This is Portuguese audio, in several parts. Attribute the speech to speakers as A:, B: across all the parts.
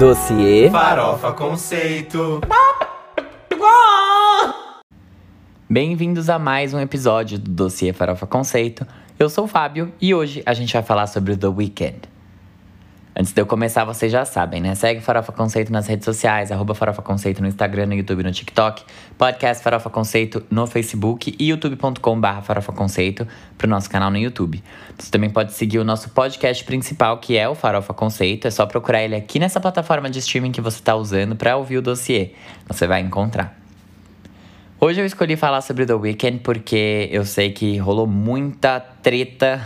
A: Dossiê
B: Farofa Conceito.
A: Bem-vindos a mais um episódio do Dossiê Farofa Conceito. Eu sou o Fábio e hoje a gente vai falar sobre The Weeknd. Antes de eu começar, vocês já sabem, né? Segue Farofa Conceito nas redes sociais, arroba Farofa Conceito no Instagram, no YouTube, no TikTok, podcast Farofa Conceito no Facebook e youtube.com barra Farofa Conceito pro nosso canal no YouTube. Você também pode seguir o nosso podcast principal, que é o Farofa Conceito. É só procurar ele aqui nessa plataforma de streaming que você está usando para ouvir o dossiê. Você vai encontrar. Hoje eu escolhi falar sobre The Weeknd porque eu sei que rolou muita treta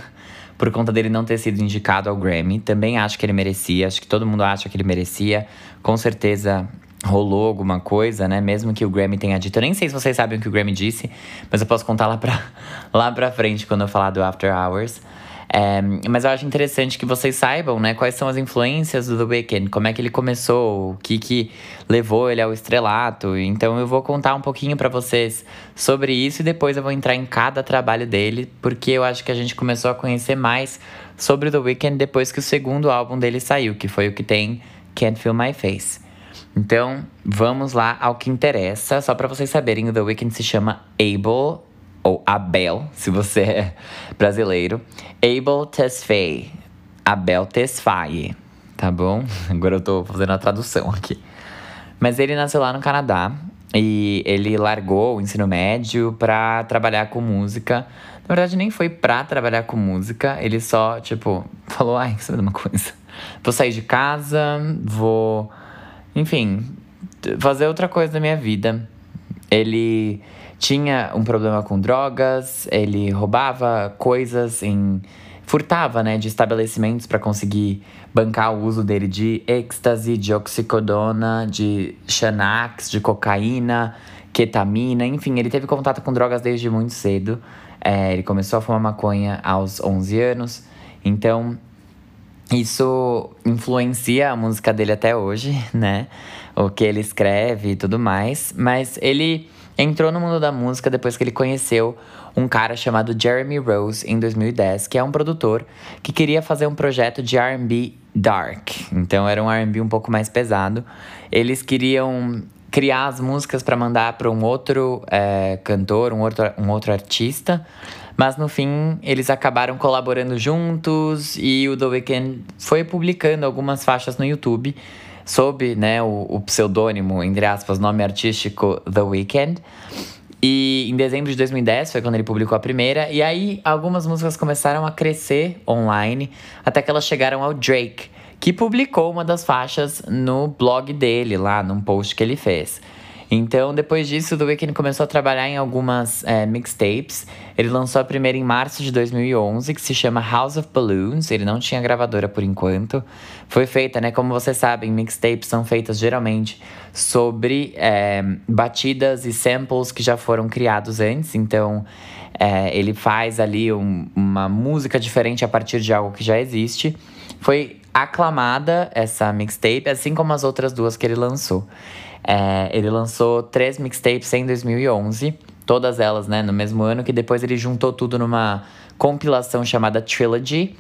A: por conta dele não ter sido indicado ao Grammy. Também acho que ele merecia, acho que todo mundo acha que ele merecia. Com certeza rolou alguma coisa, né? Mesmo que o Grammy tenha dito. Eu nem sei se vocês sabem o que o Grammy disse, mas eu posso contar lá pra, lá pra frente quando eu falar do After Hours. É, mas eu acho interessante que vocês saibam, né, quais são as influências do The Weeknd, como é que ele começou, o que que levou ele ao estrelato. Então eu vou contar um pouquinho para vocês sobre isso e depois eu vou entrar em cada trabalho dele, porque eu acho que a gente começou a conhecer mais sobre The Weeknd depois que o segundo álbum dele saiu, que foi o que tem Can't Feel My Face. Então, vamos lá ao que interessa. Só para vocês saberem, o The Weeknd se chama Abel ou Abel, se você é brasileiro. Abel Tesfaye. Abel Tesfaye, tá bom? Agora eu tô fazendo a tradução aqui. Mas ele nasceu lá no Canadá e ele largou o ensino médio pra trabalhar com música. Na verdade, nem foi pra trabalhar com música, ele só, tipo, falou: ai, sabe uma coisa? Vou sair de casa, vou. Enfim, fazer outra coisa da minha vida. Ele tinha um problema com drogas, ele roubava coisas em furtava, né, de estabelecimentos para conseguir bancar o uso dele de êxtase, de oxicodona, de xanax, de cocaína, ketamina, enfim, ele teve contato com drogas desde muito cedo. É, ele começou a fumar maconha aos 11 anos, então isso influencia a música dele até hoje, né? O que ele escreve e tudo mais, mas ele entrou no mundo da música depois que ele conheceu um cara chamado Jeremy Rose em 2010, que é um produtor que queria fazer um projeto de R&B dark. Então era um R&B um pouco mais pesado. Eles queriam criar as músicas para mandar para um outro é, cantor, um outro, um outro artista. Mas no fim, eles acabaram colaborando juntos e o The Weeknd foi publicando algumas faixas no YouTube sob né, o, o pseudônimo, entre aspas, nome artístico The Weeknd. E em dezembro de 2010 foi quando ele publicou a primeira. E aí algumas músicas começaram a crescer online, até que elas chegaram ao Drake, que publicou uma das faixas no blog dele, lá num post que ele fez. Então, depois disso, The Weeknd começou a trabalhar em algumas é, mixtapes. Ele lançou a primeira em março de 2011, que se chama House of Balloons. Ele não tinha gravadora por enquanto. Foi feita, né? Como vocês sabem, mixtapes são feitas geralmente sobre é, batidas e samples que já foram criados antes. Então, é, ele faz ali um, uma música diferente a partir de algo que já existe. Foi aclamada essa mixtape, assim como as outras duas que ele lançou. É, ele lançou três mixtapes em 2011, todas elas, né, no mesmo ano, que depois ele juntou tudo numa compilação chamada Trilogy.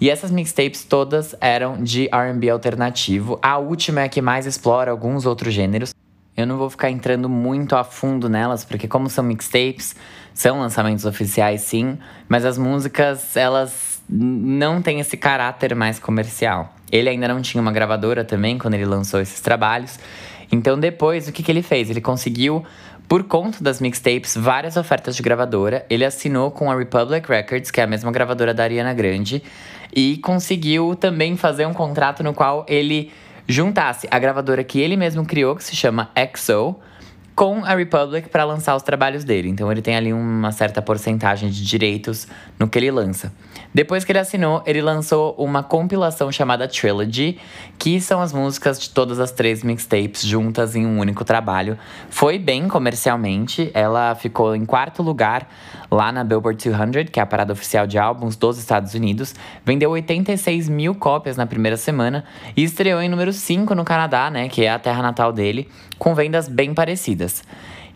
A: E essas mixtapes todas eram de R&B alternativo. A última é a que mais explora alguns outros gêneros. Eu não vou ficar entrando muito a fundo nelas, porque como são mixtapes, são lançamentos oficiais sim, mas as músicas, elas não têm esse caráter mais comercial. Ele ainda não tinha uma gravadora também quando ele lançou esses trabalhos. Então depois, o que, que ele fez? Ele conseguiu, por conta das mixtapes, várias ofertas de gravadora. Ele assinou com a Republic Records, que é a mesma gravadora da Ariana Grande, e conseguiu também fazer um contrato no qual ele juntasse a gravadora que ele mesmo criou, que se chama XO, com a Republic para lançar os trabalhos dele. Então ele tem ali uma certa porcentagem de direitos no que ele lança. Depois que ele assinou, ele lançou uma compilação chamada Trilogy, que são as músicas de todas as três mixtapes juntas em um único trabalho. Foi bem comercialmente, ela ficou em quarto lugar lá na Billboard 200, que é a parada oficial de álbuns dos Estados Unidos. Vendeu 86 mil cópias na primeira semana e estreou em número 5 no Canadá, né, que é a terra natal dele, com vendas bem parecidas.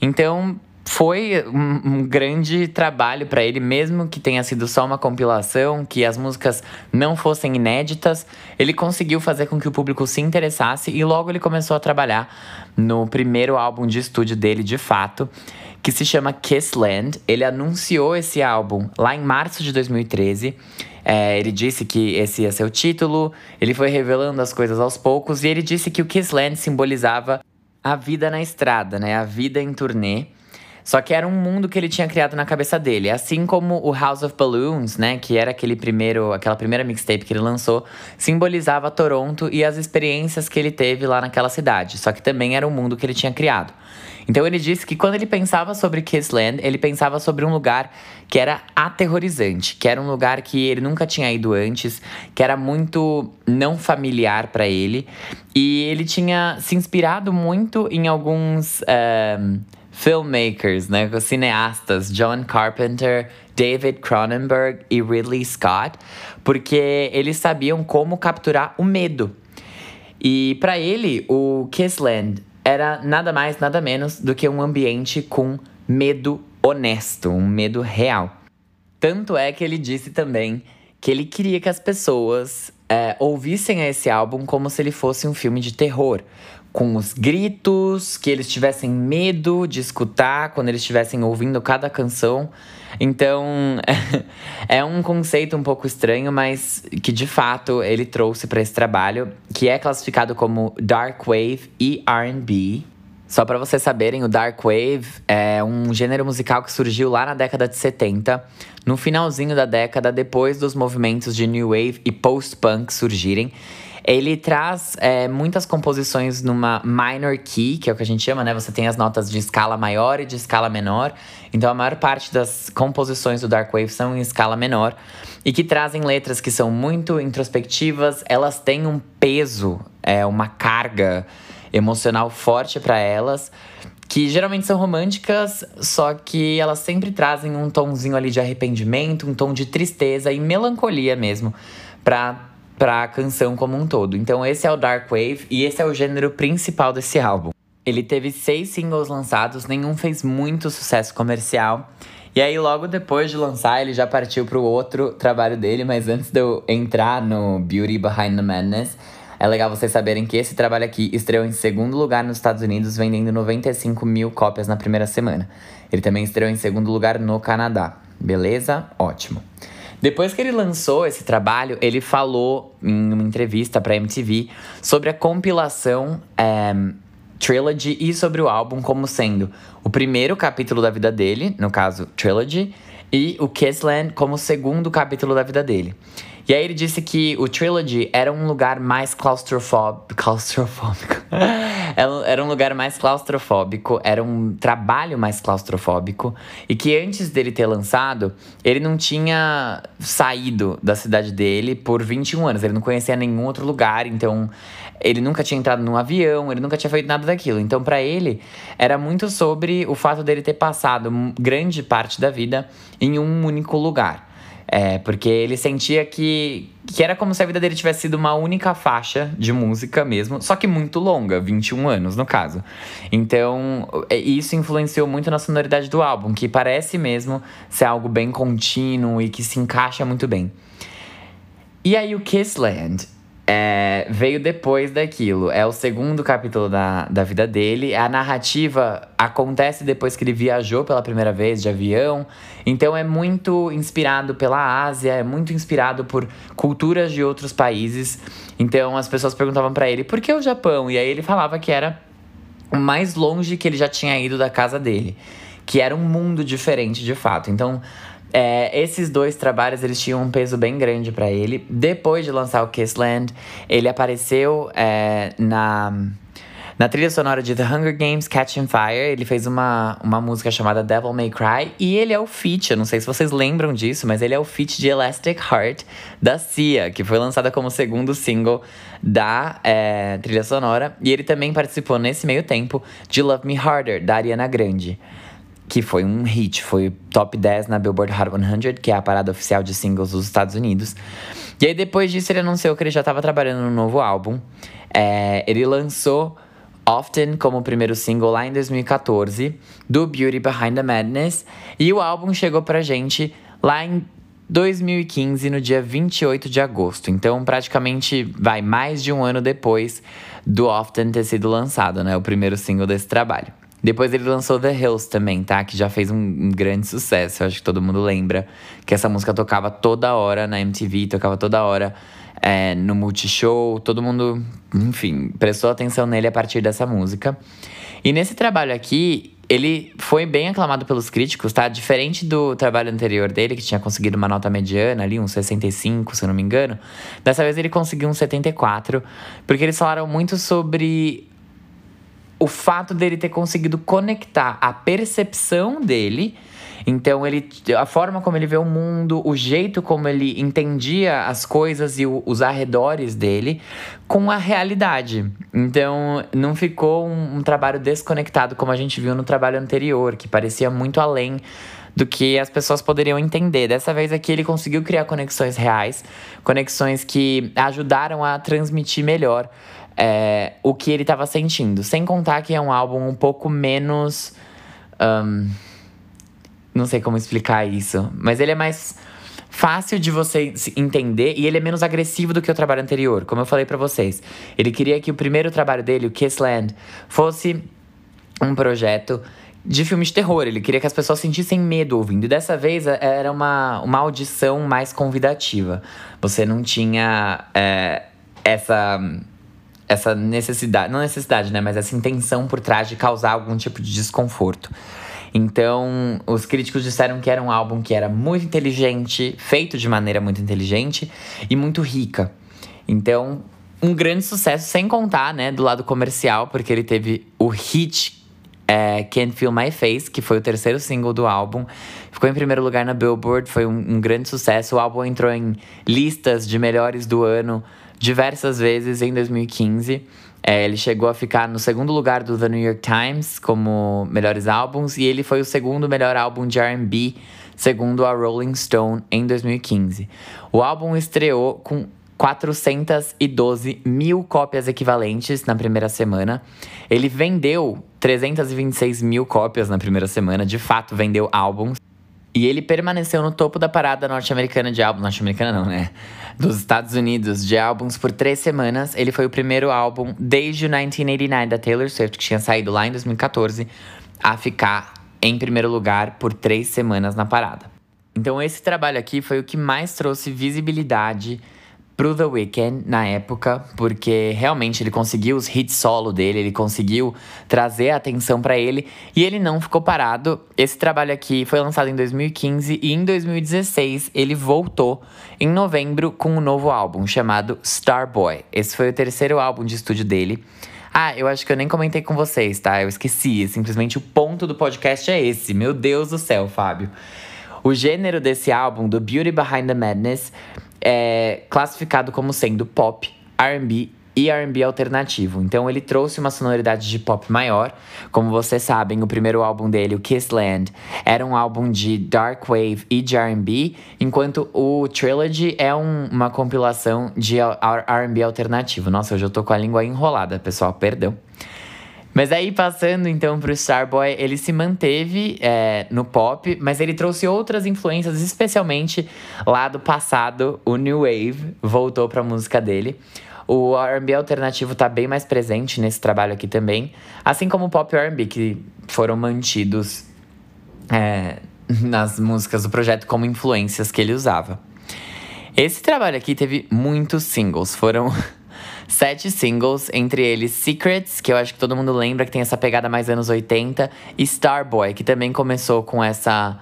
A: Então, foi um, um grande trabalho para ele, mesmo que tenha sido só uma compilação, que as músicas não fossem inéditas, ele conseguiu fazer com que o público se interessasse e logo ele começou a trabalhar no primeiro álbum de estúdio dele, de fato, que se chama Kissland. Ele anunciou esse álbum lá em março de 2013. É, ele disse que esse ia ser o título, ele foi revelando as coisas aos poucos e ele disse que o Kissland simbolizava a vida na estrada, né? A vida em turnê. Só que era um mundo que ele tinha criado na cabeça dele. Assim como o House of Balloons, né? Que era aquele primeiro, aquela primeira mixtape que ele lançou, simbolizava Toronto e as experiências que ele teve lá naquela cidade. Só que também era um mundo que ele tinha criado. Então ele disse que quando ele pensava sobre Kissland, ele pensava sobre um lugar que era aterrorizante, que era um lugar que ele nunca tinha ido antes, que era muito não familiar para ele. E ele tinha se inspirado muito em alguns. Um, filmmakers, né, cineastas, John Carpenter, David Cronenberg e Ridley Scott, porque eles sabiam como capturar o medo. E para ele, o Kissland era nada mais, nada menos do que um ambiente com medo honesto, um medo real. Tanto é que ele disse também que ele queria que as pessoas é, ouvissem esse álbum como se ele fosse um filme de terror, com os gritos, que eles tivessem medo de escutar quando eles estivessem ouvindo cada canção. Então, é um conceito um pouco estranho, mas que de fato ele trouxe para esse trabalho, que é classificado como dark wave e R&B. Só para vocês saberem, o dark wave é um gênero musical que surgiu lá na década de 70, no finalzinho da década, depois dos movimentos de new wave e post-punk surgirem. Ele traz é, muitas composições numa minor key, que é o que a gente chama, né? Você tem as notas de escala maior e de escala menor. Então a maior parte das composições do Dark Wave são em escala menor e que trazem letras que são muito introspectivas, elas têm um peso, é, uma carga emocional forte para elas que geralmente são românticas, só que elas sempre trazem um tomzinho ali de arrependimento, um tom de tristeza e melancolia mesmo, para para a canção como um todo. Então esse é o Dark Wave e esse é o gênero principal desse álbum. Ele teve seis singles lançados, nenhum fez muito sucesso comercial. E aí, logo depois de lançar, ele já partiu para o outro trabalho dele. Mas antes de eu entrar no Beauty Behind the Madness, é legal vocês saberem que esse trabalho aqui estreou em segundo lugar nos Estados Unidos, vendendo 95 mil cópias na primeira semana. Ele também estreou em segundo lugar no Canadá. Beleza? Ótimo. Depois que ele lançou esse trabalho, ele falou em uma entrevista para MTV sobre a compilação é, Trilogy e sobre o álbum como sendo o primeiro capítulo da vida dele, no caso Trilogy, e o Kissland como o segundo capítulo da vida dele. E aí ele disse que o Trilogy era um lugar mais claustrofóbico. claustrofóbico. era um lugar mais claustrofóbico, era um trabalho mais claustrofóbico. E que antes dele ter lançado, ele não tinha saído da cidade dele por 21 anos. Ele não conhecia nenhum outro lugar, então ele nunca tinha entrado num avião, ele nunca tinha feito nada daquilo. Então, para ele, era muito sobre o fato dele ter passado grande parte da vida em um único lugar. É, porque ele sentia que, que era como se a vida dele tivesse sido uma única faixa de música mesmo, só que muito longa, 21 anos no caso. Então, é, isso influenciou muito na sonoridade do álbum, que parece mesmo ser algo bem contínuo e que se encaixa muito bem. E aí o Kissland é, veio depois daquilo. É o segundo capítulo da, da vida dele. A narrativa acontece depois que ele viajou pela primeira vez de avião. Então é muito inspirado pela Ásia, é muito inspirado por culturas de outros países. Então as pessoas perguntavam para ele por que o Japão? E aí ele falava que era o mais longe que ele já tinha ido da casa dele. Que era um mundo diferente de fato. Então é, esses dois trabalhos eles tinham um peso bem grande para ele. Depois de lançar o Kissland, ele apareceu é, na na trilha sonora de The Hunger Games Catching Fire, ele fez uma, uma música chamada Devil May Cry. E ele é o feat, eu não sei se vocês lembram disso, mas ele é o feat de Elastic Heart da Cia, que foi lançada como segundo single da é, trilha sonora. E ele também participou nesse meio tempo de Love Me Harder, da Ariana Grande que foi um hit, foi top 10 na Billboard Hot 100, que é a parada oficial de singles dos Estados Unidos. E aí depois disso ele anunciou que ele já estava trabalhando no novo álbum. É, ele lançou Often como primeiro single lá em 2014, do Beauty Behind the Madness, e o álbum chegou pra gente lá em 2015, no dia 28 de agosto. Então, praticamente vai mais de um ano depois do Often ter sido lançado, né? O primeiro single desse trabalho. Depois ele lançou The Hills também, tá? Que já fez um, um, grande sucesso. Eu acho que todo mundo lembra que essa música tocava toda hora na MTV, tocava toda hora é, no Multishow. Todo mundo, enfim, prestou atenção nele a partir dessa música. E nesse trabalho aqui, ele foi bem aclamado pelos críticos, tá? Diferente do trabalho anterior dele, que tinha conseguido uma nota mediana ali, um 65, se eu não me engano. Dessa vez ele conseguiu um 74, porque eles falaram muito sobre o fato dele ter conseguido conectar a percepção dele. Então, ele, a forma como ele vê o mundo, o jeito como ele entendia as coisas e o, os arredores dele com a realidade. Então, não ficou um, um trabalho desconectado como a gente viu no trabalho anterior, que parecia muito além do que as pessoas poderiam entender. Dessa vez aqui ele conseguiu criar conexões reais, conexões que ajudaram a transmitir melhor é, o que ele estava sentindo. Sem contar que é um álbum um pouco menos. Um, não sei como explicar isso, mas ele é mais fácil de você entender e ele é menos agressivo do que o trabalho anterior, como eu falei para vocês. Ele queria que o primeiro trabalho dele, o Kissland, fosse um projeto de filme de terror. Ele queria que as pessoas sentissem medo ouvindo. E dessa vez é, era uma, uma audição mais convidativa. Você não tinha é, essa essa necessidade, não necessidade, né, mas essa intenção por trás de causar algum tipo de desconforto. Então, os críticos disseram que era um álbum que era muito inteligente, feito de maneira muito inteligente e muito rica. Então, um grande sucesso, sem contar, né, do lado comercial, porque ele teve o hit é, Can't Feel My Face, que foi o terceiro single do álbum. Ficou em primeiro lugar na Billboard, foi um, um grande sucesso. O álbum entrou em listas de melhores do ano diversas vezes em 2015. É, ele chegou a ficar no segundo lugar do The New York Times como melhores álbuns e ele foi o segundo melhor álbum de R&B, segundo a Rolling Stone em 2015. O álbum estreou com 412 mil cópias equivalentes na primeira semana. Ele vendeu 326 mil cópias na primeira semana, de fato vendeu álbuns. E ele permaneceu no topo da parada norte-americana de álbuns. Norte-americana não, né? Dos Estados Unidos de álbuns por três semanas. Ele foi o primeiro álbum desde o 1989 da Taylor Swift, que tinha saído lá em 2014, a ficar em primeiro lugar por três semanas na parada. Então esse trabalho aqui foi o que mais trouxe visibilidade pro The Weeknd na época, porque realmente ele conseguiu os hits solo dele, ele conseguiu trazer a atenção para ele e ele não ficou parado. Esse trabalho aqui foi lançado em 2015 e em 2016 ele voltou em novembro com um novo álbum chamado Starboy. Esse foi o terceiro álbum de estúdio dele. Ah, eu acho que eu nem comentei com vocês, tá? Eu esqueci. Simplesmente o ponto do podcast é esse. Meu Deus do céu, Fábio. O gênero desse álbum, do Beauty Behind the Madness, é classificado como sendo pop, RB e R&B alternativo. Então ele trouxe uma sonoridade de pop maior. Como vocês sabem, o primeiro álbum dele, o Kissland, era um álbum de dark wave e de R&B, enquanto o Trilogy é um, uma compilação de R&B alternativo. Nossa, hoje eu tô com a língua enrolada, pessoal, perdão. Mas aí, passando então pro Starboy, ele se manteve é, no pop, mas ele trouxe outras influências, especialmente lá do passado, o New Wave voltou pra música dele. O R&B alternativo tá bem mais presente nesse trabalho aqui também, assim como o pop R&B, que foram mantidos é, nas músicas do projeto como influências que ele usava. Esse trabalho aqui teve muitos singles, foram sete singles, entre eles Secrets, que eu acho que todo mundo lembra que tem essa pegada mais anos 80, e Starboy, que também começou com essa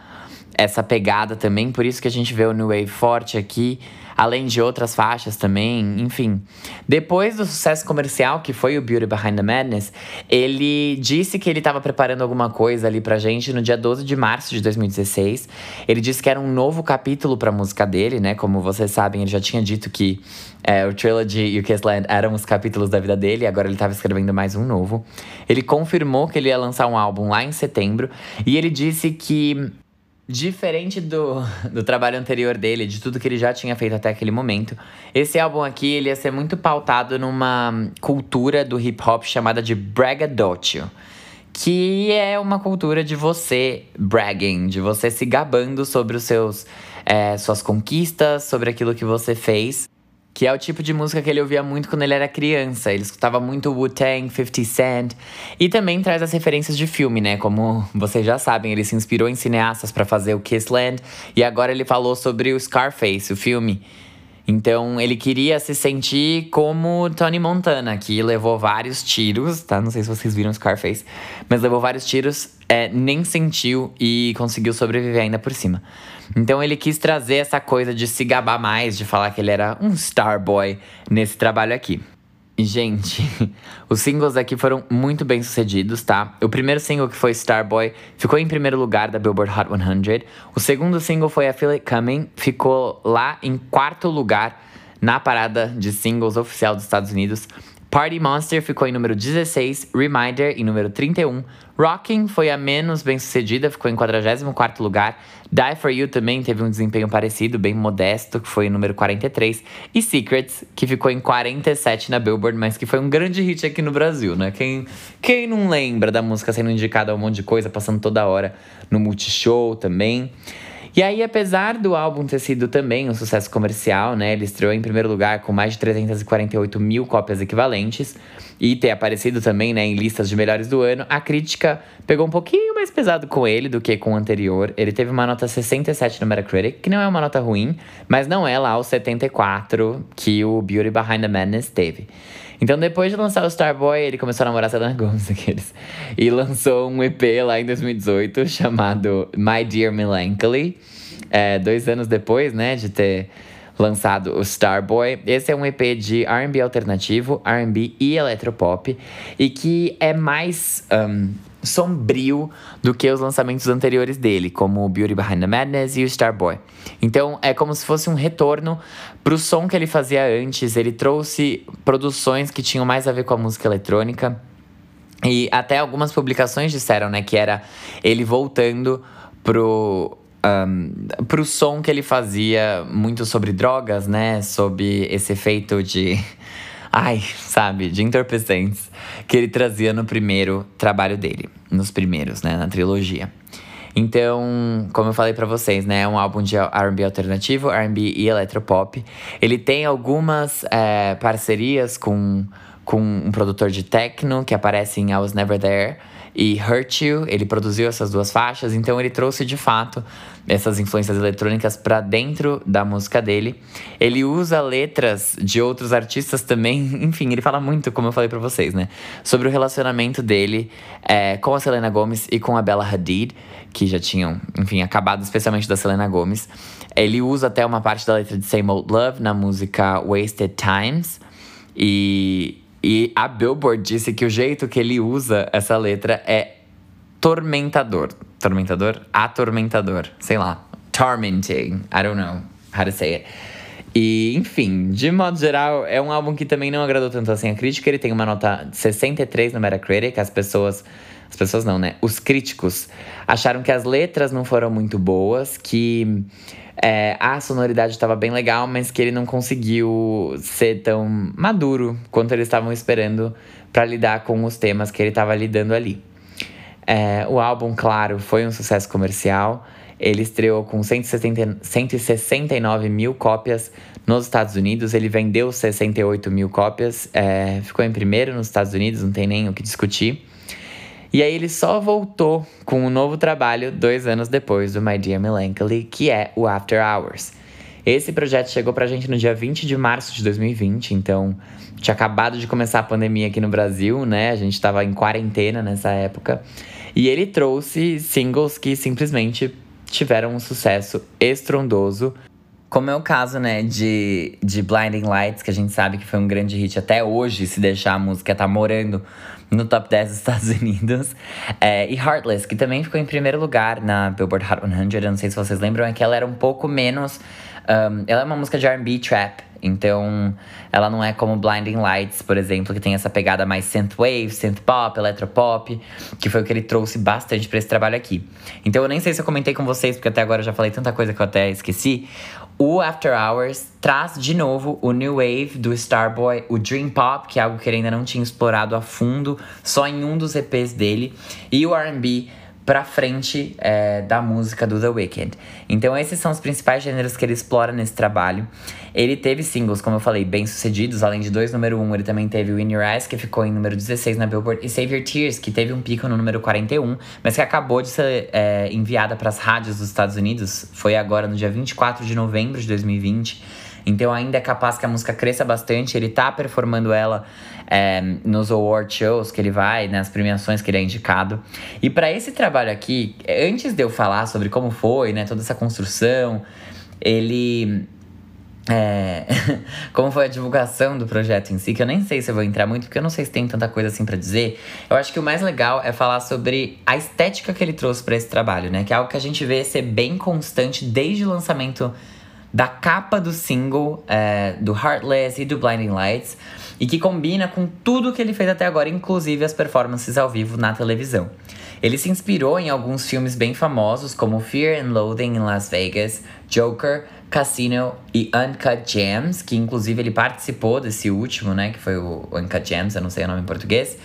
A: essa pegada também, por isso que a gente vê o New Wave forte aqui além de outras faixas também, enfim. Depois do sucesso comercial, que foi o Beauty Behind the Madness, ele disse que ele estava preparando alguma coisa ali pra gente no dia 12 de março de 2016. Ele disse que era um novo capítulo pra música dele, né? Como vocês sabem, ele já tinha dito que é, o Trilogy e o Kissland eram os capítulos da vida dele, agora ele estava escrevendo mais um novo. Ele confirmou que ele ia lançar um álbum lá em setembro, e ele disse que Diferente do, do trabalho anterior dele, de tudo que ele já tinha feito até aquele momento, esse álbum aqui ele ia ser muito pautado numa cultura do hip hop chamada de braggadocio, que é uma cultura de você bragging, de você se gabando sobre os seus é, suas conquistas, sobre aquilo que você fez. Que é o tipo de música que ele ouvia muito quando ele era criança. Ele escutava muito Wu-Tang, 50 Cent. E também traz as referências de filme, né? Como vocês já sabem, ele se inspirou em cineastas para fazer o Kissland. E agora ele falou sobre o Scarface, o filme. Então ele queria se sentir como Tony Montana, que levou vários tiros, tá? Não sei se vocês viram Scarface, mas levou vários tiros, é, nem sentiu e conseguiu sobreviver ainda por cima. Então ele quis trazer essa coisa de se gabar mais, de falar que ele era um star boy nesse trabalho aqui. Gente, os singles aqui foram muito bem sucedidos, tá? O primeiro single, que foi Starboy, ficou em primeiro lugar da Billboard Hot 100. O segundo single foi I Feel It Coming, ficou lá em quarto lugar na parada de singles oficial dos Estados Unidos. Party Monster ficou em número 16, Reminder em número 31, Rocking foi a menos bem sucedida, ficou em 44 lugar, Die For You também teve um desempenho parecido, bem modesto, que foi em número 43, e Secrets, que ficou em 47 na Billboard, mas que foi um grande hit aqui no Brasil, né? Quem, quem não lembra da música sendo indicada a um monte de coisa, passando toda hora no Multishow também. E aí, apesar do álbum ter sido também um sucesso comercial, né? Ele estreou em primeiro lugar com mais de 348 mil cópias equivalentes e ter aparecido também né, em listas de melhores do ano, a crítica pegou um pouquinho mais pesado com ele do que com o anterior. Ele teve uma nota 67 no Metacritic, que não é uma nota ruim, mas não é lá o 74 que o Beauty Behind the Madness teve. Então, depois de lançar o Starboy, ele começou a namorar Selena Gomez, aqueles. E lançou um EP lá em 2018 chamado My Dear Melancholy. É, dois anos depois, né, de ter lançado o Starboy. Esse é um EP de R&B alternativo, R&B e eletropop. E que é mais... Um, sombrio do que os lançamentos anteriores dele, como o Beauty Behind the Madness e o Starboy. Então é como se fosse um retorno pro som que ele fazia antes. Ele trouxe produções que tinham mais a ver com a música eletrônica. E até algumas publicações disseram, né, que era ele voltando pro um, pro som que ele fazia muito sobre drogas, né? Sobre esse efeito de ai, sabe, de entorpecentes que ele trazia no primeiro trabalho dele, nos primeiros, né, na trilogia. Então, como eu falei para vocês, né, é um álbum de R&B alternativo, R&B e eletropop. Ele tem algumas é, parcerias com, com um produtor de techno que aparece em I Was Never There e Hurt You. Ele produziu essas duas faixas, então ele trouxe de fato essas influências eletrônicas para dentro da música dele. Ele usa letras de outros artistas também. Enfim, ele fala muito, como eu falei para vocês, né? Sobre o relacionamento dele é, com a Selena Gomez e com a Bella Hadid, que já tinham, enfim, acabado, especialmente da Selena Gomez. Ele usa até uma parte da letra de Same Old Love na música Wasted Times. E, e a Billboard disse que o jeito que ele usa essa letra é tormentador. Tormentador? Atormentador. Sei lá. Tormenting. I don't know how to say it. E, enfim, de modo geral, é um álbum que também não agradou tanto assim a crítica. Ele tem uma nota 63 no Metacritic. As pessoas. As pessoas não, né? Os críticos acharam que as letras não foram muito boas, que é, a sonoridade estava bem legal, mas que ele não conseguiu ser tão maduro quanto eles estavam esperando para lidar com os temas que ele estava lidando ali. É, o álbum, claro, foi um sucesso comercial. Ele estreou com 170, 169 mil cópias nos Estados Unidos. Ele vendeu 68 mil cópias. É, ficou em primeiro nos Estados Unidos, não tem nem o que discutir. E aí ele só voltou com um novo trabalho dois anos depois do My Dear Melancholy, que é o After Hours. Esse projeto chegou pra gente no dia 20 de março de 2020, então tinha acabado de começar a pandemia aqui no Brasil, né? A gente tava em quarentena nessa época. E ele trouxe singles que simplesmente tiveram um sucesso estrondoso. Como é o caso, né, de, de Blinding Lights, que a gente sabe que foi um grande hit até hoje, se deixar a música tá morando no top 10 dos Estados Unidos. É, e Heartless, que também ficou em primeiro lugar na Billboard Hot 100. Eu não sei se vocês lembram, é que ela era um pouco menos. Um, ela é uma música de RB trap. Então, ela não é como Blinding Lights, por exemplo, que tem essa pegada mais synthwave, synthpop, electropop, que foi o que ele trouxe bastante para esse trabalho aqui. Então, eu nem sei se eu comentei com vocês, porque até agora eu já falei tanta coisa que eu até esqueci. O After Hours traz de novo o New Wave do Starboy, o Dream Pop, que é algo que ele ainda não tinha explorado a fundo, só em um dos EPs dele, e o R&B pra frente é, da música do The Weeknd. Então esses são os principais gêneros que ele explora nesse trabalho. Ele teve singles, como eu falei, bem sucedidos, além de dois número 1, um, ele também teve In Your Eyes, que ficou em número 16 na Billboard, e Save Your Tears, que teve um pico no número 41, mas que acabou de ser é, enviada para as rádios dos Estados Unidos. Foi agora no dia 24 de novembro de 2020. Então ainda é capaz que a música cresça bastante. Ele tá performando ela é, nos award shows que ele vai, nas premiações que ele é indicado. E para esse trabalho aqui, antes de eu falar sobre como foi, né, toda essa construção, ele é, como foi a divulgação do projeto em si, que eu nem sei se eu vou entrar muito, porque eu não sei se tem tanta coisa assim para dizer. Eu acho que o mais legal é falar sobre a estética que ele trouxe para esse trabalho, né? Que é algo que a gente vê ser bem constante desde o lançamento da capa do single é, do Heartless e do Blinding Lights e que combina com tudo que ele fez até agora, inclusive as performances ao vivo na televisão. Ele se inspirou em alguns filmes bem famosos, como Fear and Loathing em Las Vegas, Joker, Casino e Uncut Gems, que inclusive ele participou desse último, né, que foi o Uncut Gems, eu não sei o nome em português.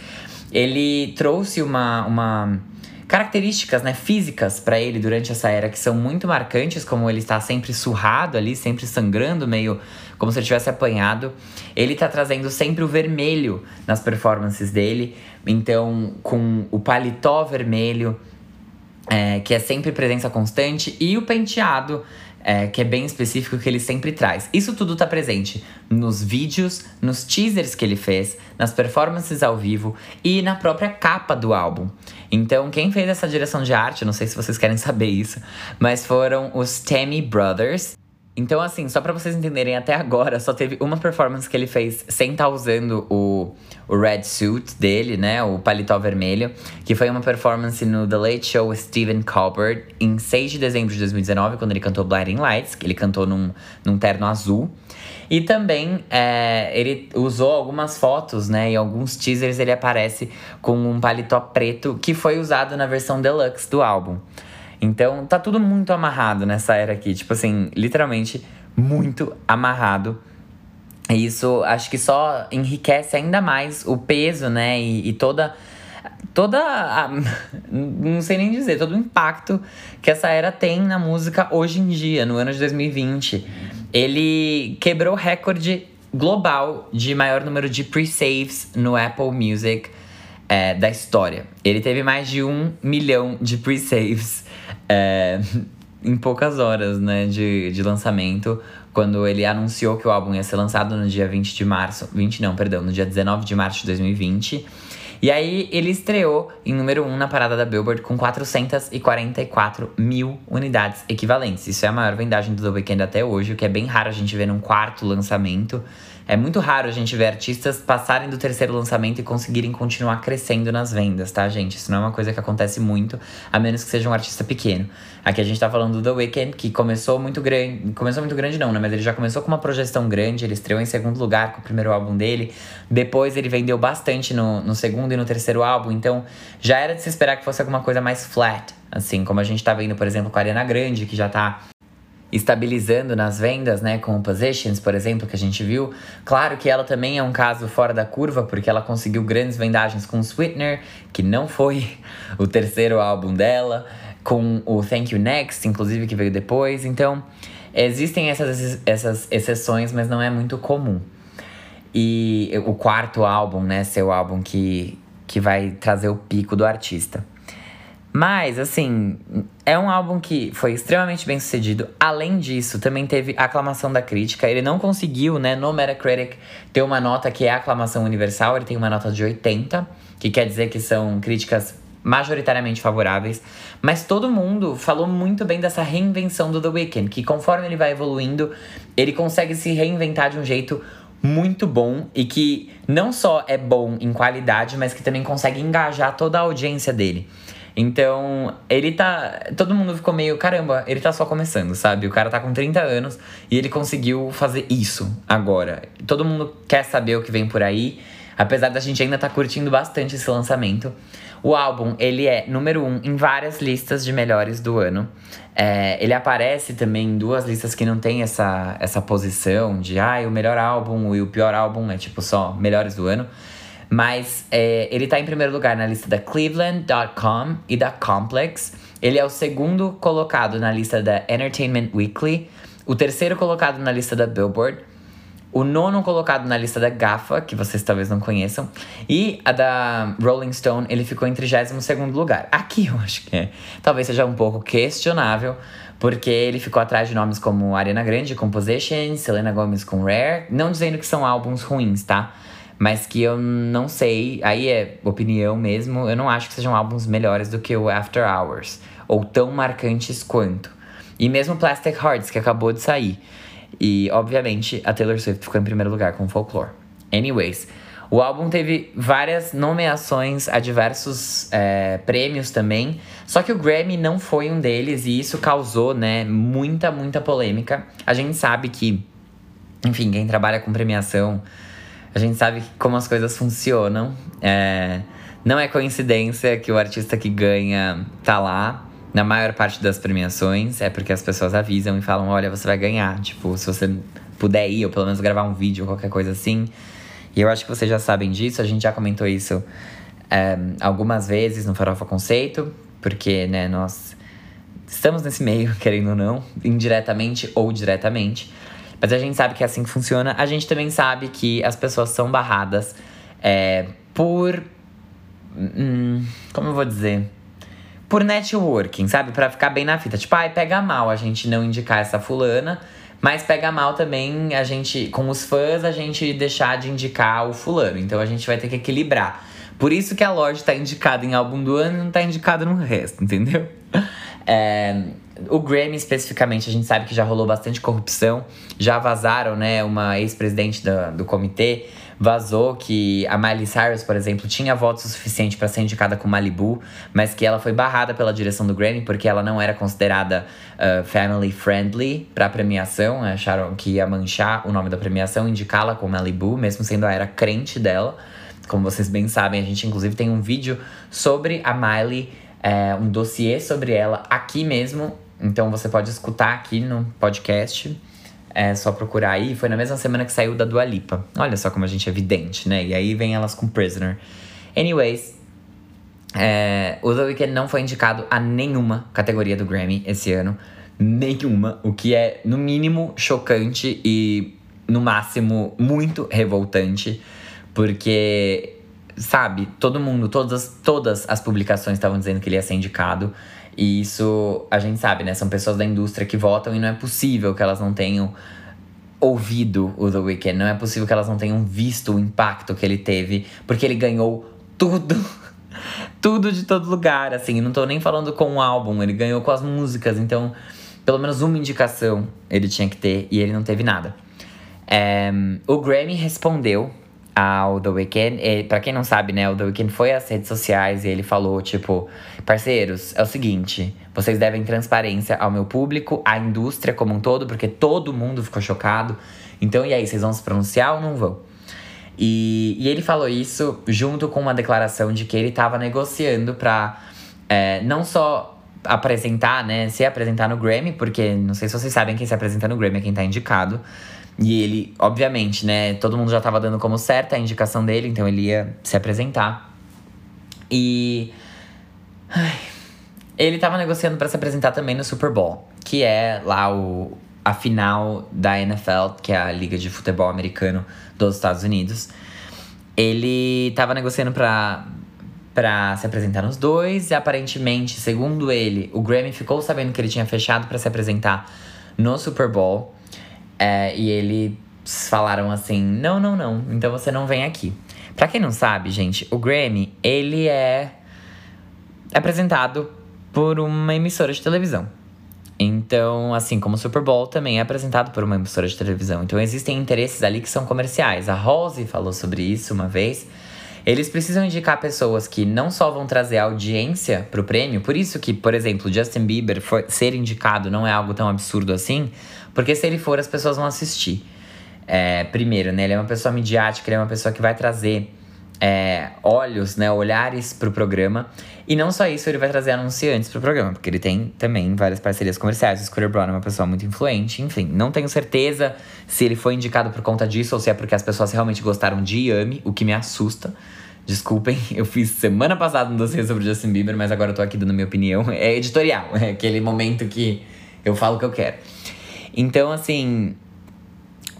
A: Ele trouxe uma, uma características né, físicas para ele durante essa era que são muito marcantes, como ele está sempre surrado ali, sempre sangrando, meio como se ele tivesse apanhado. Ele está trazendo sempre o vermelho nas performances dele, então com o paletó vermelho, é, que é sempre presença constante, e o penteado é, que é bem específico que ele sempre traz. Isso tudo tá presente nos vídeos, nos teasers que ele fez, nas performances ao vivo e na própria capa do álbum. Então, quem fez essa direção de arte, não sei se vocês querem saber isso, mas foram os Tammy Brothers. Então, assim, só para vocês entenderem, até agora só teve uma performance que ele fez sem estar tá usando o, o red suit dele, né? O paletó vermelho, que foi uma performance no The Late Show Stephen Colbert em 6 de dezembro de 2019, quando ele cantou Blinding Lights, que ele cantou num, num terno azul. E também é, ele usou algumas fotos, né? E alguns teasers ele aparece com um paletó preto que foi usado na versão deluxe do álbum. Então tá tudo muito amarrado nessa era aqui. Tipo assim, literalmente muito amarrado. E isso acho que só enriquece ainda mais o peso, né? E, e toda. Toda. A, não sei nem dizer, todo o impacto que essa era tem na música hoje em dia, no ano de 2020. Ele quebrou o recorde global de maior número de pre-saves no Apple Music é, da história. Ele teve mais de um milhão de pre-saves é, em poucas horas né, de, de lançamento, quando ele anunciou que o álbum ia ser lançado no dia 20 de março. 20 não, perdão, no dia 19 de março de 2020. E aí ele estreou em número 1 na parada da Billboard com 444 mil unidades equivalentes. Isso é a maior vendagem do The Weeknd até hoje, o que é bem raro a gente ver num quarto lançamento. É muito raro a gente ver artistas passarem do terceiro lançamento e conseguirem continuar crescendo nas vendas, tá, gente? Isso não é uma coisa que acontece muito, a menos que seja um artista pequeno. Aqui a gente tá falando do The Weeknd, que começou muito grande. Começou muito grande, não, né? Mas ele já começou com uma projeção grande, ele estreou em segundo lugar com o primeiro álbum dele. Depois ele vendeu bastante no, no segundo e no terceiro álbum, então já era de se esperar que fosse alguma coisa mais flat. Assim, como a gente tá vendo, por exemplo, com a Ariana Grande, que já tá estabilizando nas vendas, né, com o Positions, por exemplo, que a gente viu. Claro que ela também é um caso fora da curva, porque ela conseguiu grandes vendagens com Sweetener, que não foi o terceiro álbum dela, com o Thank You Next, inclusive, que veio depois. Então, existem essas, essas exceções, mas não é muito comum. E o quarto álbum, né, o álbum que, que vai trazer o pico do artista. Mas, assim, é um álbum que foi extremamente bem sucedido. Além disso, também teve aclamação da crítica. Ele não conseguiu, né, no Metacritic, ter uma nota que é aclamação universal. Ele tem uma nota de 80, que quer dizer que são críticas majoritariamente favoráveis. Mas todo mundo falou muito bem dessa reinvenção do The Weeknd, que conforme ele vai evoluindo, ele consegue se reinventar de um jeito muito bom e que não só é bom em qualidade, mas que também consegue engajar toda a audiência dele. Então, ele tá. Todo mundo ficou meio, caramba, ele tá só começando, sabe? O cara tá com 30 anos e ele conseguiu fazer isso agora. Todo mundo quer saber o que vem por aí, apesar da gente ainda tá curtindo bastante esse lançamento. O álbum, ele é número um em várias listas de melhores do ano. É, ele aparece também em duas listas que não tem essa, essa posição de ah, o melhor álbum e o pior álbum é tipo só melhores do ano. Mas é, ele tá em primeiro lugar na lista da Cleveland.com e da Complex. Ele é o segundo colocado na lista da Entertainment Weekly, o terceiro colocado na lista da Billboard, o nono colocado na lista da GAFA, que vocês talvez não conheçam, e a da Rolling Stone, ele ficou em 32 lugar. Aqui eu acho que é, talvez seja um pouco questionável, porque ele ficou atrás de nomes como Ariana Grande, Composition, Selena Gomez com Rare, não dizendo que são álbuns ruins, tá? Mas que eu não sei, aí é opinião mesmo, eu não acho que sejam álbuns melhores do que o After Hours, ou tão marcantes quanto. E mesmo Plastic Hearts, que acabou de sair. E, obviamente, a Taylor Swift ficou em primeiro lugar com Folklore. Anyways, o álbum teve várias nomeações a diversos é, prêmios também. Só que o Grammy não foi um deles e isso causou, né, muita, muita polêmica. A gente sabe que, enfim, quem trabalha com premiação a gente sabe como as coisas funcionam. É, não é coincidência que o artista que ganha tá lá. Na maior parte das premiações é porque as pessoas avisam e falam: olha, você vai ganhar. Tipo, se você puder ir, ou pelo menos gravar um vídeo qualquer coisa assim. E eu acho que vocês já sabem disso, a gente já comentou isso é, algumas vezes no Farofa Conceito, porque, né, nós estamos nesse meio, querendo ou não, indiretamente ou diretamente. Mas a gente sabe que é assim que funciona. A gente também sabe que as pessoas são barradas é, por. Hum, como eu vou dizer? Por networking, sabe? Para ficar bem na fita. Tipo, ai, pega mal a gente não indicar essa fulana. Mas pega mal também a gente, com os fãs, a gente deixar de indicar o fulano. Então a gente vai ter que equilibrar. Por isso que a loja tá indicada em álbum do ano e não tá indicada no resto, entendeu? É, o Grammy especificamente, a gente sabe que já rolou bastante corrupção. Já vazaram, né? Uma ex-presidente do, do comitê vazou que a Miley Cyrus, por exemplo, tinha votos suficiente para ser indicada com Malibu, mas que ela foi barrada pela direção do Grammy porque ela não era considerada uh, family friendly para a premiação. Acharam que ia manchar o nome da premiação, indicá-la com Malibu, mesmo sendo a era crente dela. Como vocês bem sabem, a gente inclusive tem um vídeo sobre a Miley, é, um dossiê sobre ela aqui mesmo então você pode escutar aqui no podcast. É só procurar aí. Foi na mesma semana que saiu da Dua Lipa. Olha só como a gente é evidente, né? E aí vem elas com Prisoner. Anyways, é, o The Weeknd não foi indicado a nenhuma categoria do Grammy esse ano. Nenhuma. O que é, no mínimo, chocante e, no máximo, muito revoltante. Porque, sabe, todo mundo, todas, todas as publicações estavam dizendo que ele ia ser indicado. E isso a gente sabe, né? São pessoas da indústria que votam e não é possível que elas não tenham ouvido o The Weeknd. Não é possível que elas não tenham visto o impacto que ele teve, porque ele ganhou tudo. tudo de todo lugar, assim. Não tô nem falando com o álbum, ele ganhou com as músicas. Então, pelo menos uma indicação ele tinha que ter e ele não teve nada. É, o Grammy respondeu ao The Weeknd. E, pra quem não sabe, né, o The Weeknd foi às redes sociais e ele falou, tipo, parceiros, é o seguinte, vocês devem transparência ao meu público, à indústria como um todo, porque todo mundo ficou chocado. Então, e aí, vocês vão se pronunciar ou não vão? E, e ele falou isso junto com uma declaração de que ele estava negociando pra é, não só apresentar, né, se apresentar no Grammy, porque não sei se vocês sabem quem se apresenta no Grammy é quem tá indicado. E ele, obviamente, né? Todo mundo já tava dando como certa a indicação dele, então ele ia se apresentar. E. Ai, ele tava negociando para se apresentar também no Super Bowl, que é lá o, a final da NFL, que é a Liga de Futebol Americano dos Estados Unidos. Ele tava negociando pra, pra se apresentar nos dois, e aparentemente, segundo ele, o Grammy ficou sabendo que ele tinha fechado para se apresentar no Super Bowl. É, e eles falaram assim: não, não, não, então você não vem aqui. Pra quem não sabe, gente, o Grammy, ele é apresentado por uma emissora de televisão. Então, assim como o Super Bowl também é apresentado por uma emissora de televisão. Então, existem interesses ali que são comerciais. A Rose falou sobre isso uma vez. Eles precisam indicar pessoas que não só vão trazer audiência pro prêmio, por isso que, por exemplo, Justin Bieber ser indicado não é algo tão absurdo assim, porque se ele for, as pessoas vão assistir. É, primeiro, né? Ele é uma pessoa midiática, ele é uma pessoa que vai trazer é, olhos, né, olhares para o programa. E não só isso, ele vai trazer anunciantes para o programa, porque ele tem também várias parcerias comerciais. O Scooter Braun é uma pessoa muito influente, enfim. Não tenho certeza se ele foi indicado por conta disso ou se é porque as pessoas realmente gostaram de Yami, o que me assusta. Desculpem, eu fiz semana passada um dossiê sobre Justin Bieber, mas agora eu tô aqui dando minha opinião. É editorial, é aquele momento que eu falo o que eu quero. Então, assim,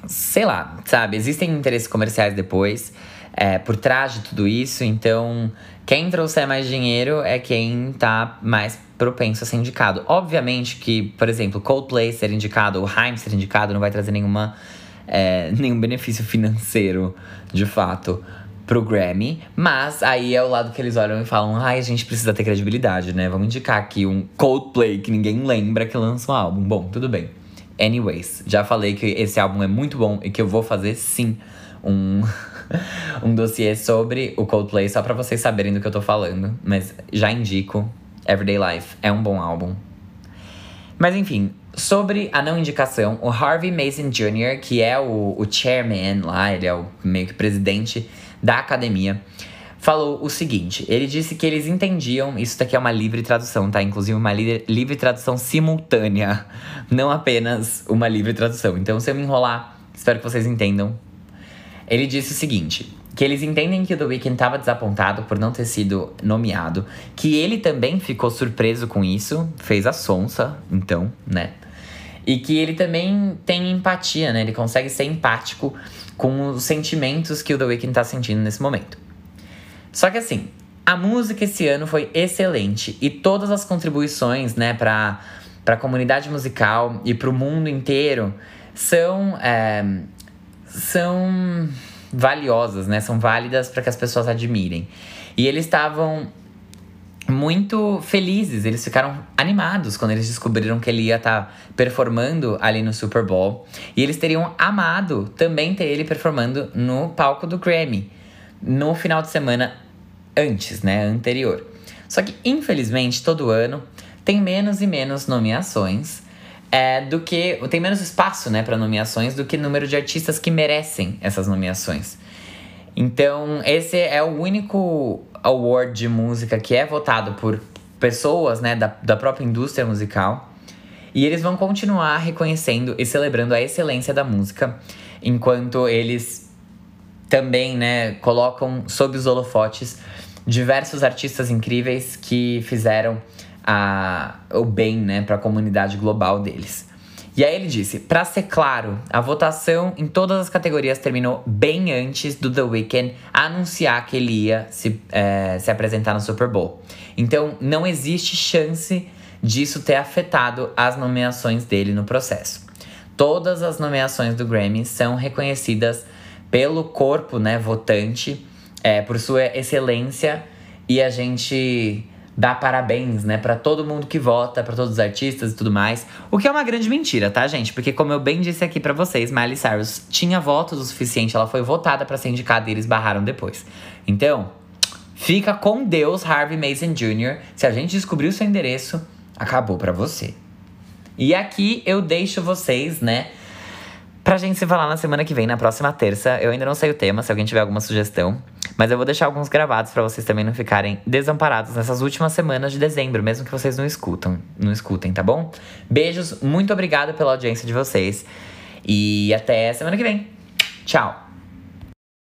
A: sei lá, sabe? Existem interesses comerciais depois é, por trás de tudo isso. Então, quem trouxer mais dinheiro é quem tá mais propenso a ser indicado. Obviamente que, por exemplo, Coldplay ser indicado ou Haim ser indicado não vai trazer nenhuma, é, nenhum benefício financeiro, de fato, pro Grammy. Mas aí é o lado que eles olham e falam: ai, a gente precisa ter credibilidade, né? Vamos indicar aqui um Coldplay que ninguém lembra que lança um álbum. Bom, tudo bem. Anyways, já falei que esse álbum é muito bom e que eu vou fazer sim um. um dossiê sobre o Coldplay, só para vocês saberem do que eu tô falando. Mas já indico. Everyday Life é um bom álbum. Mas enfim, sobre a não indicação, o Harvey Mason Jr., que é o, o chairman lá, ele é o meio que presidente da academia, falou o seguinte: ele disse que eles entendiam, isso daqui é uma livre tradução, tá? Inclusive uma li livre tradução simultânea, não apenas uma livre tradução. Então, se eu me enrolar, espero que vocês entendam. Ele disse o seguinte: que eles entendem que o The Weeknd estava desapontado por não ter sido nomeado, que ele também ficou surpreso com isso, fez a sonsa, então, né? E que ele também tem empatia, né? Ele consegue ser empático com os sentimentos que o The Weeknd tá sentindo nesse momento. Só que assim, a música esse ano foi excelente e todas as contribuições, né, para a comunidade musical e para o mundo inteiro são é, são valiosas, né? São válidas para que as pessoas admirem. E eles estavam muito felizes, eles ficaram animados quando eles descobriram que ele ia estar tá performando ali no Super Bowl. E eles teriam amado também ter ele performando no palco do Grammy no final de semana antes, né, anterior. Só que infelizmente todo ano tem menos e menos nomeações é, do que. Tem menos espaço, né, para nomeações do que número de artistas que merecem essas nomeações. Então, esse é o único award de música que é votado por pessoas, né, da, da própria indústria musical. E eles vão continuar reconhecendo e celebrando a excelência da música, enquanto eles também, né, colocam sob os holofotes diversos artistas incríveis que fizeram a, o bem né, para a comunidade global deles. E aí ele disse: para ser claro, a votação em todas as categorias terminou bem antes do The Weeknd anunciar que ele ia se, é, se apresentar no Super Bowl. Então não existe chance disso ter afetado as nomeações dele no processo. Todas as nomeações do Grammy são reconhecidas pelo corpo né, votante é, por sua excelência e a gente dá parabéns, né, para todo mundo que vota, para todos os artistas e tudo mais. O que é uma grande mentira, tá, gente? Porque como eu bem disse aqui para vocês, Miley Cyrus tinha votos o suficiente, ela foi votada para ser indicada e eles barraram depois. Então, fica com Deus, Harvey Mason Jr. Se a gente descobrir o seu endereço, acabou para você. E aqui eu deixo vocês, né, pra gente se falar na semana que vem, na próxima terça. Eu ainda não sei o tema, se alguém tiver alguma sugestão. Mas eu vou deixar alguns gravados para vocês também não ficarem desamparados nessas últimas semanas de dezembro, mesmo que vocês não escutam, não escutem, tá bom? Beijos, muito obrigada pela audiência de vocês e até semana que vem. Tchau.